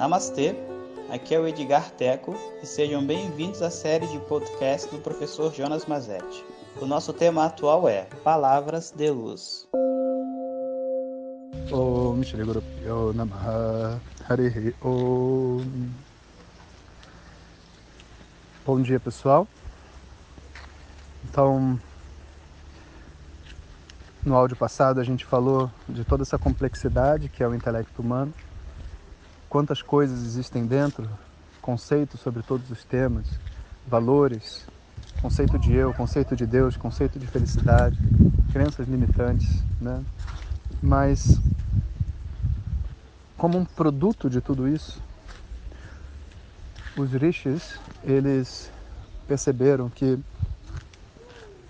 Namastê, aqui é o Edgar Teco e sejam bem-vindos à série de podcast do professor Jonas Mazetti. O nosso tema atual é Palavras de Luz. Om Shri Guru Om Bom dia pessoal. Então, no áudio passado a gente falou de toda essa complexidade que é o intelecto humano quantas coisas existem dentro, conceitos sobre todos os temas, valores, conceito de eu, conceito de Deus, conceito de felicidade, crenças limitantes, né? Mas como um produto de tudo isso, os rishis, eles perceberam que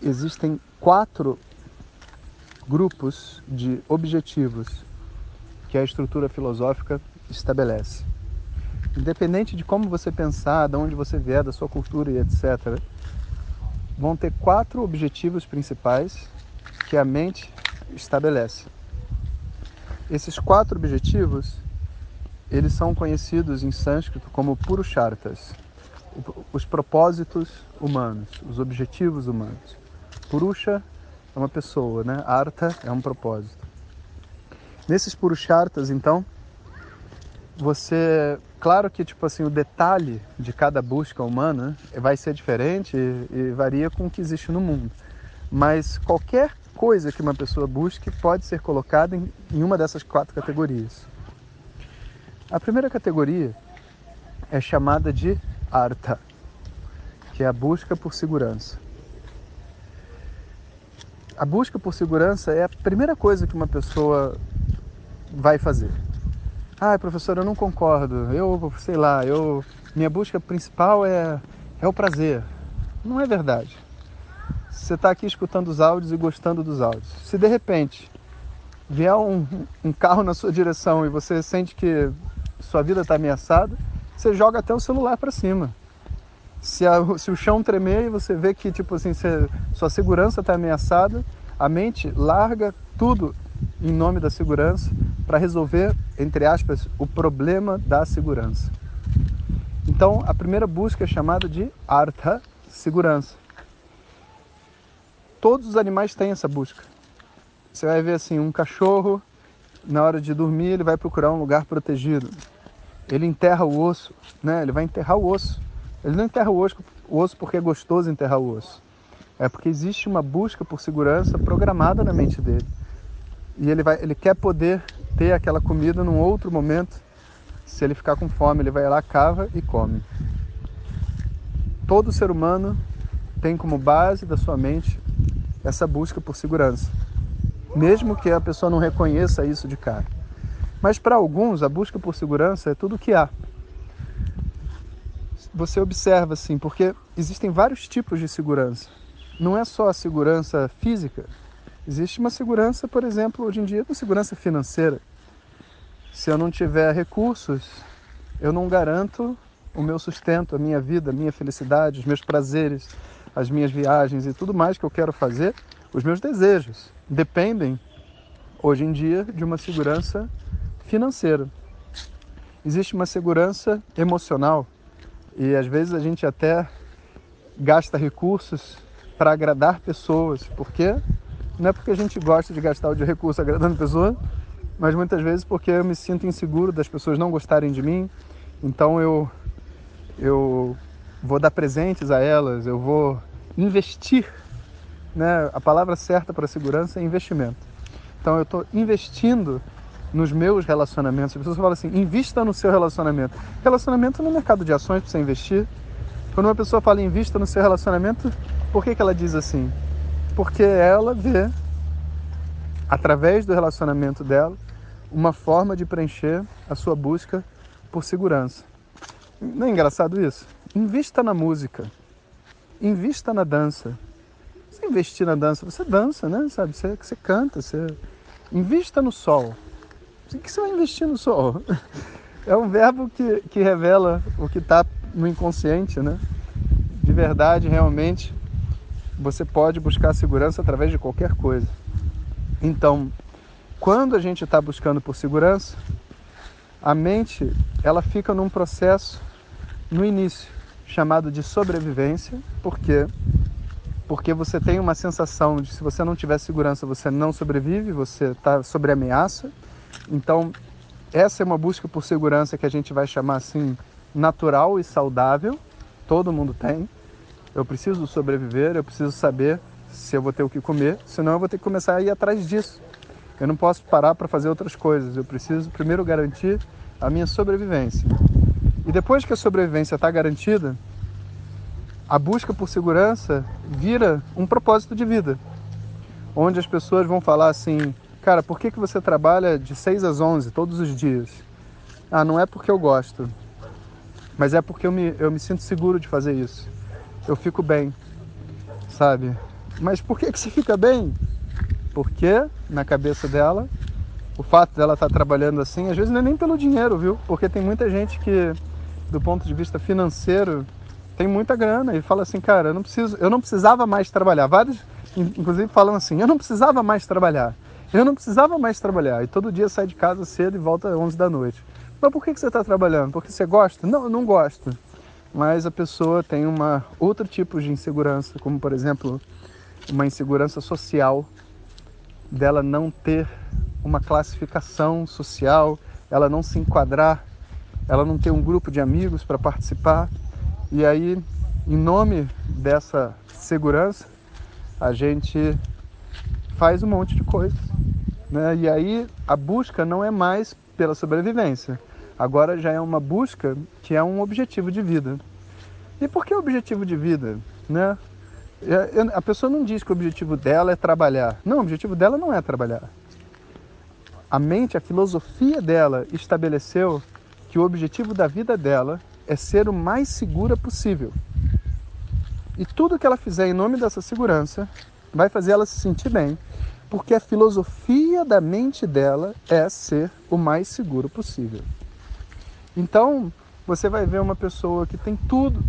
existem quatro grupos de objetivos que a estrutura filosófica estabelece. Independente de como você pensar, de onde você vier, da sua cultura e etc., vão ter quatro objetivos principais que a mente estabelece. Esses quatro objetivos, eles são conhecidos em sânscrito como purushartas, os propósitos humanos, os objetivos humanos. Purusha é uma pessoa, né? Artha é um propósito. Nesses purushartas, então, você claro que tipo assim o detalhe de cada busca humana vai ser diferente e, varia com o que existe no mundo. Mas qualquer coisa que uma pessoa busque pode ser colocada em, em uma dessas quatro categorias. A primeira categoria é chamada de artha que é a busca por segurança. A busca por segurança é a primeira coisa que uma pessoa vai fazer ah, professor, eu não concordo. Eu, sei lá, eu minha busca principal é é o prazer. Não é verdade. Você está aqui escutando os áudios e gostando dos áudios. Se de repente vier um, um carro na sua direção e você sente que sua vida está ameaçada, você joga até o celular para cima. Se, a, se, o chão tremer e você vê que tipo assim, sua segurança está ameaçada, a mente larga tudo em nome da segurança para resolver, entre aspas, o problema da segurança. Então, a primeira busca é chamada de artha, segurança. Todos os animais têm essa busca. Você vai ver assim, um cachorro, na hora de dormir, ele vai procurar um lugar protegido. Ele enterra o osso, né? Ele vai enterrar o osso. Ele não enterra o osso, o osso porque é gostoso enterrar o osso. É porque existe uma busca por segurança programada na mente dele. E ele, vai, ele quer poder ter aquela comida num outro momento. Se ele ficar com fome, ele vai lá, cava e come. Todo ser humano tem como base da sua mente essa busca por segurança, mesmo que a pessoa não reconheça isso de cara. Mas para alguns, a busca por segurança é tudo o que há. Você observa assim, porque existem vários tipos de segurança. Não é só a segurança física, Existe uma segurança, por exemplo, hoje em dia, uma segurança financeira. Se eu não tiver recursos, eu não garanto o meu sustento, a minha vida, a minha felicidade, os meus prazeres, as minhas viagens e tudo mais que eu quero fazer, os meus desejos dependem hoje em dia de uma segurança financeira. Existe uma segurança emocional e às vezes a gente até gasta recursos para agradar pessoas, porque não é porque a gente gosta de gastar o de recurso agradando a pessoa, mas muitas vezes porque eu me sinto inseguro das pessoas não gostarem de mim. Então eu eu vou dar presentes a elas, eu vou investir, né? A palavra certa para segurança é investimento. Então eu estou investindo nos meus relacionamentos. As pessoas falam assim: invista no seu relacionamento. Relacionamento no mercado de ações para você investir. Quando uma pessoa fala invista no seu relacionamento, por que, que ela diz assim? Porque ela vê, através do relacionamento dela, uma forma de preencher a sua busca por segurança. Não é engraçado isso? Invista na música, invista na dança. Você investir na dança, você dança, né? Sabe? Você, você canta, você invista no sol. O que você vai investir no sol? É um verbo que, que revela o que está no inconsciente, né? De verdade, realmente, você pode buscar segurança através de qualquer coisa. Então, quando a gente está buscando por segurança, A mente, ela fica num processo no início chamado de sobrevivência, porque porque você tem uma sensação de se você não tiver segurança, você não sobrevive, você está sobre ameaça. Então, essa é uma busca por segurança que a gente vai chamar assim natural e saudável. Todo mundo tem. Eu preciso sobreviver, eu preciso saber se eu vou ter o que comer, senão eu vou ter que começar a ir atrás disso. Eu não posso parar para fazer outras coisas. Eu preciso primeiro garantir a minha sobrevivência. E depois que a sobrevivência está garantida, a busca por segurança vira um propósito de vida, onde as pessoas vão falar assim: cara, por que, que você trabalha de 6 às 11 todos os dias? Ah, não é porque eu gosto, mas é porque eu me, eu me sinto seguro de fazer isso. Eu fico bem, sabe? Mas por que, que você fica bem? Porque na cabeça dela, o fato dela estar tá trabalhando assim, às vezes não é nem pelo dinheiro, viu? Porque tem muita gente que, do ponto de vista financeiro, tem muita grana e fala assim, cara, eu não preciso, eu não precisava mais trabalhar. Vários, inclusive, falam assim, eu não precisava mais trabalhar. Eu não precisava mais trabalhar. E todo dia sai de casa cedo e volta às 11 da noite. Mas por que você está trabalhando? Porque você gosta? Não, eu não gosto. Mas a pessoa tem uma outro tipo de insegurança, como por exemplo, uma insegurança social dela não ter uma classificação social, ela não se enquadrar, ela não ter um grupo de amigos para participar. E aí, em nome dessa segurança, a gente faz um monte de coisas. Né? E aí a busca não é mais pela sobrevivência, agora já é uma busca que é um objetivo de vida. E por que objetivo de vida? Né? É, a pessoa não diz que o objetivo dela é trabalhar. Não, o objetivo dela não é trabalhar. A mente, a filosofia dela estabeleceu que o objetivo da vida dela é ser o mais segura possível. E tudo que ela fizer em nome dessa segurança vai fazer ela se sentir bem, porque a filosofia da mente dela é ser o mais seguro possível. Então, você vai ver uma pessoa que tem tudo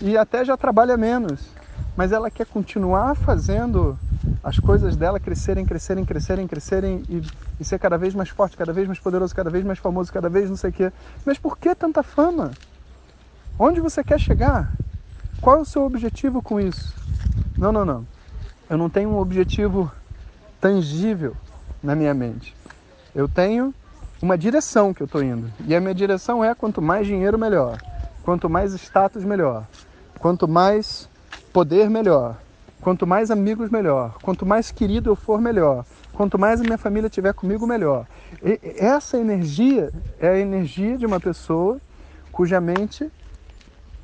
e até já trabalha menos, mas ela quer continuar fazendo as coisas dela crescerem, crescerem, crescerem, crescerem e, e, ser cada vez mais forte, cada vez mais poderoso, cada vez mais famoso, cada vez não sei o quê. Mas por que tanta fama? Onde você quer chegar? Qual é o seu objetivo com isso? Não, não, não. Eu não tenho um objetivo tangível na minha mente. Eu tenho uma direção que eu estou indo. E a minha direção é quanto mais dinheiro, melhor. Quanto mais status, melhor. Quanto mais poder, melhor. Quanto mais amigos, melhor. Quanto mais querido eu for, melhor. Quanto mais a minha família estiver comigo, melhor. E essa energia é a energia de uma pessoa cuja mente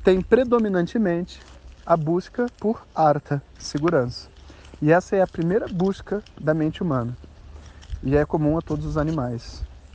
tem predominantemente a busca por arta, segurança. E essa é a primeira busca da mente humana. E é comum a todos os animais.